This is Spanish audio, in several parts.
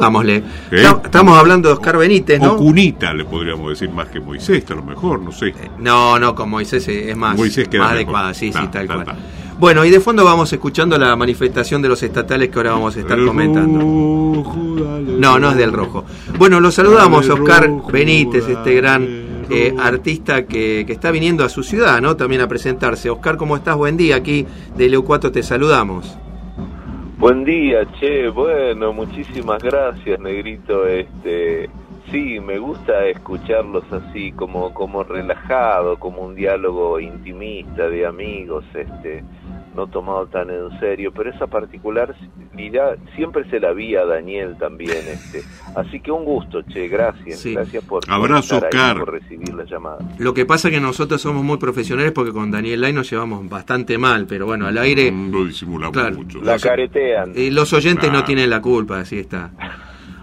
Dámosle. ¿Eh? Estamos- hablando de Oscar Benítez, ¿no? O cunita, le podríamos decir más que Moisés, a lo mejor, no sé. No, no, con Moisés es más, Moisés queda más mejor. adecuada, sí, sí, Ta, tal ta, cual. ta. Bueno, y de fondo vamos escuchando la manifestación de los estatales que ahora vamos a estar El comentando. rojo, dale, No, no es del rojo. Bueno, lo saludamos, Oscar rojo, Benítez, este gran eh, artista que, que está viniendo a su ciudad, ¿no? También a presentarse. Oscar, ¿cómo estás? Buen día, aquí de Leo4 te saludamos. Buen día, che. Bueno, muchísimas gracias, Negrito. Este, sí, me gusta escucharlos así, como, como relajado, como un diálogo intimista de amigos, este, no tomado tan en serio. Pero esa particularidad siempre se la vi a Daniel también, este. Así que un gusto, che. Gracias, Sí. gracias por, Abrazo, estar ahí, por recibir la llamada. Lo que pasa es que nosotros somos muy profesionales porque con Daniel Lai nos llevamos bastante mal, pero bueno, al aire Mm, Lo disimulamos Claro. mucho. La caretean. eh, los oyentes no tienen la culpa, así está.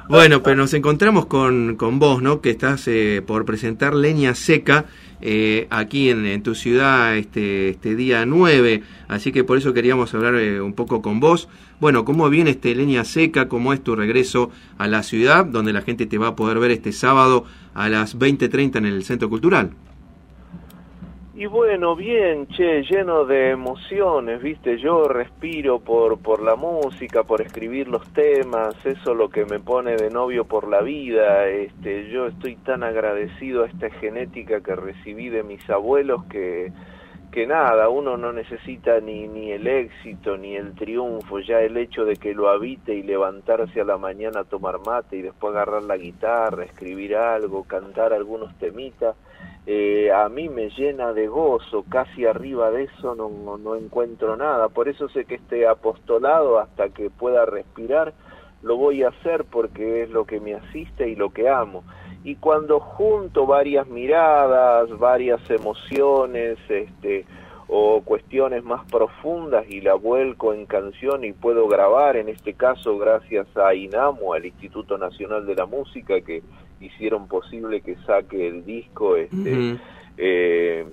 Bueno, pero nos encontramos con, con vos, ¿no? Que estás eh, por presentar Leña Seca eh, aquí en, tu ciudad este, este día 9, así que por eso queríamos hablar eh, un poco con vos. Bueno, ¿cómo viene este Leña Seca? ¿Cómo es tu regreso a la ciudad, donde la gente te va a poder ver este sábado a las 20.30 en el Centro Cultural? Y bueno, bien, che, lleno de emociones, viste, yo respiro por, por la música, por escribir los temas, eso es lo que me pone de novio por la vida, este, yo estoy tan agradecido a esta genética que recibí de mis abuelos que, que nada, uno no necesita ni, ni el éxito ni el triunfo, ya el hecho de que lo habite y levantarse a la mañana a tomar mate y después agarrar la guitarra, escribir algo, cantar algunos temitas, eh, a mí me llena de gozo, casi arriba de eso no, no, no encuentro nada, por eso sé que este apostolado hasta que pueda respirar lo voy a hacer porque es lo que me asiste y lo que amo. Y cuando junto varias miradas, varias emociones, este, o cuestiones más profundas y la vuelco en canción y puedo grabar, en este caso gracias a INAMO, al Instituto Nacional de la Música, que hicieron posible que saque el disco, este, eh,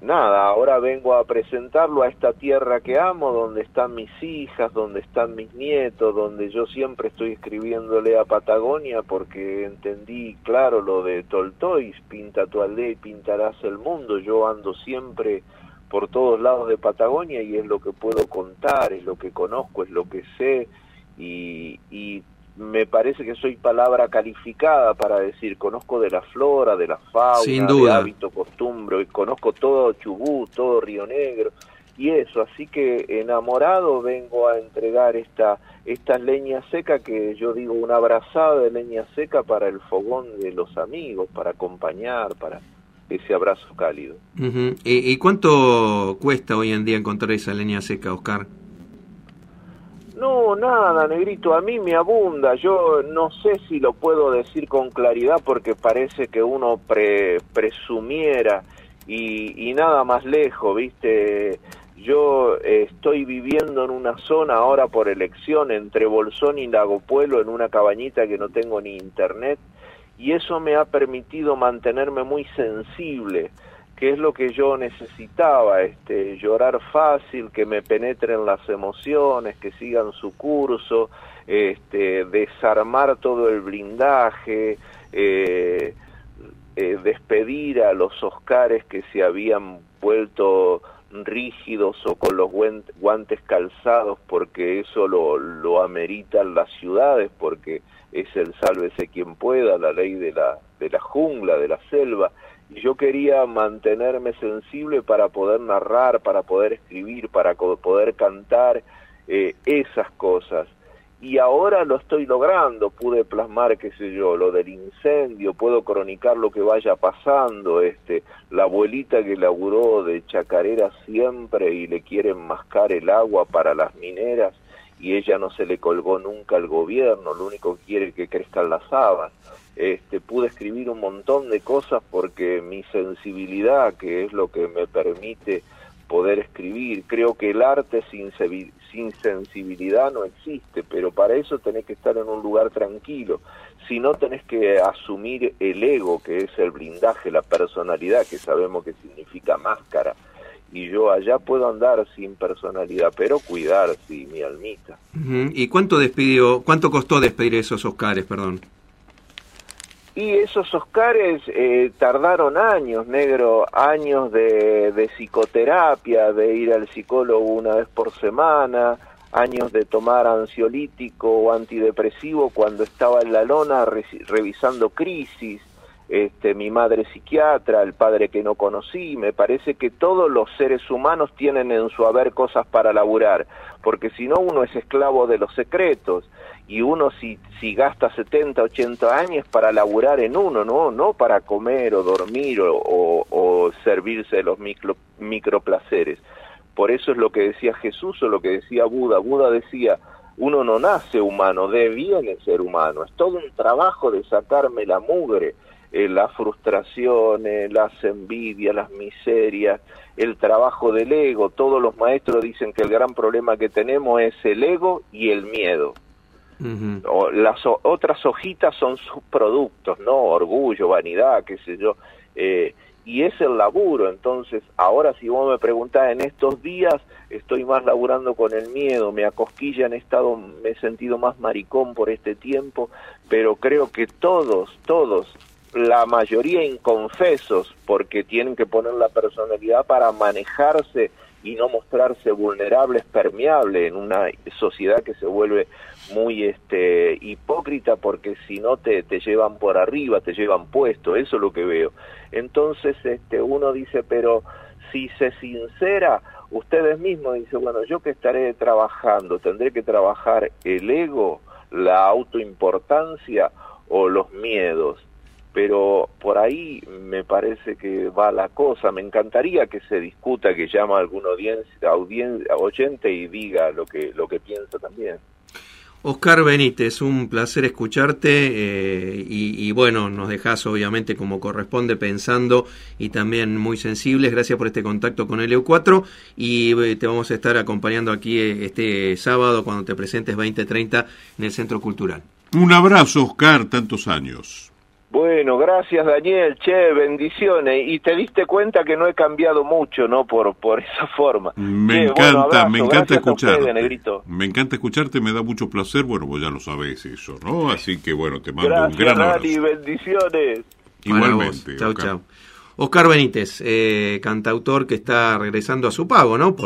nada, ahora vengo a presentarlo a esta tierra que amo, donde están mis hijas, donde están mis nietos, donde yo siempre estoy escribiéndole a Patagonia porque entendí claro lo de Toltoy, pinta tu aldea y pintarás el mundo, yo ando siempre por todos lados de Patagonia y es lo que puedo contar, es lo que conozco, es lo que sé y, y me parece que soy palabra calificada para decir conozco de la flora, de la fauna, Sin de duda. hábito, costumbre, y conozco todo Chubut, todo Río Negro y eso, así que enamorado vengo a entregar esta esta leña seca que yo digo una abrazada de leña seca para el fogón de los amigos, para acompañar, para ese abrazo cálido. ¿Y, y cuánto cuesta hoy en día encontrar esa leña seca, Oscar? No, nada, negrito, a mí me abunda. Yo no sé si lo puedo decir con claridad porque parece que uno pre- presumiera y, y nada más lejos, ¿viste? Yo eh, estoy viviendo en una zona ahora por elección entre Bolsón y Lago Pueblo en una cabañita que no tengo ni internet y eso me ha permitido mantenerme muy sensible que es lo que yo necesitaba, este, llorar fácil, que me penetren las emociones, que sigan su curso, este, desarmar todo el blindaje, eh, eh, despedir a los Oscares que se habían vuelto rígidos o con los guantes calzados porque eso lo, lo ameritan las ciudades porque es el sálvese quien pueda, la ley de la, de la jungla, de la selva. Y yo quería mantenerme sensible para poder narrar, para poder escribir, para poder cantar eh, esas cosas. Y ahora lo estoy logrando, pude plasmar, qué sé yo, lo del incendio, puedo cronicar lo que vaya pasando, este, la abuelita que laburó de chacarera siempre y le quieren mascar el agua para las mineras y ella no se le colgó nunca al gobierno, lo único que quiere es que crezcan las habas. Este, pude escribir un montón de cosas porque mi sensibilidad, que es lo que me permite poder escribir, creo que el arte sin, sin sensibilidad no existe, pero para eso tenés que estar en un lugar tranquilo, si no tenés que asumir el ego, que es el blindaje, la personalidad, que sabemos que significa máscara, y yo allá puedo andar sin personalidad, pero cuidar, sí, mi almita. ¿Y cuánto despidió, cuánto costó despedir esos Oscares, perdón? Y esos Oscares eh, tardaron años, negro, años de, de, psicoterapia, de ir al psicólogo una vez por semana, años de tomar ansiolítico o antidepresivo cuando estaba en la lona revisando crisis, este, mi madre psiquiatra, el padre que no conocí, me parece que todos los seres humanos tienen en su haber cosas para laburar, porque si no uno es esclavo de los secretos y uno si, si gasta 70, 80 años para laburar en uno, no, no para comer o dormir o, servirse de los micro, microplaceres. Por eso es lo que decía Jesús o lo que decía Buda. Buda decía, uno no nace humano, deviene ser humano. Es todo un trabajo de sacarme la mugre, eh, las frustraciones, las envidias, las miserias, el trabajo del ego. Todos los maestros dicen que el gran problema que tenemos es el ego y el miedo. o, las otras hojitas son subproductos, ¿no? Orgullo, vanidad, qué sé yo. Eh, y es el laburo. Entonces, ahora si vos me preguntás en estos días, estoy más laburando con el miedo, me acosquilla en estado, me he sentido más maricón por este tiempo, pero creo que todos, todos, la mayoría inconfesos, porque tienen que poner la personalidad para manejarse y no mostrarse vulnerables, permeables en una sociedad que se vuelve muy este hipócrita porque si no te, te llevan por arriba, te llevan puesto, eso es lo que veo. Entonces este uno dice, pero si se sincera, ustedes mismos dicen, bueno, yo que estaré trabajando, tendré que trabajar el ego, la autoimportancia o los miedos pero por ahí me parece que va la cosa. Me encantaría que se discuta, que llama a algún audiencia, audiencia, oyente y diga lo que, lo que piensa también. Oscar Benítez, un placer escucharte eh, y, y, bueno, nos dejas obviamente como corresponde pensando y también muy sensibles. Gracias por este contacto con el EU4 y eh, te vamos a estar acompañando aquí eh, este sábado cuando te presentes 2030 en el Centro Cultural. Un abrazo, Oscar, tantos años. Bueno, gracias Daniel, che, bendiciones. Y te diste cuenta que no he cambiado mucho, ¿no? Por, por esa forma. Me che, encanta, bueno, abrazo, me encanta escucharte. Ustedes. Me encanta escucharte, me da mucho placer. Bueno, vos ya lo sabés eso, ¿no? Así que bueno, te mando gracias, un gran abrazo. Dani, bendiciones. Igualmente. Chau, chau. Oscar Benítez, eh, cantautor que está regresando a su pago, ¿no?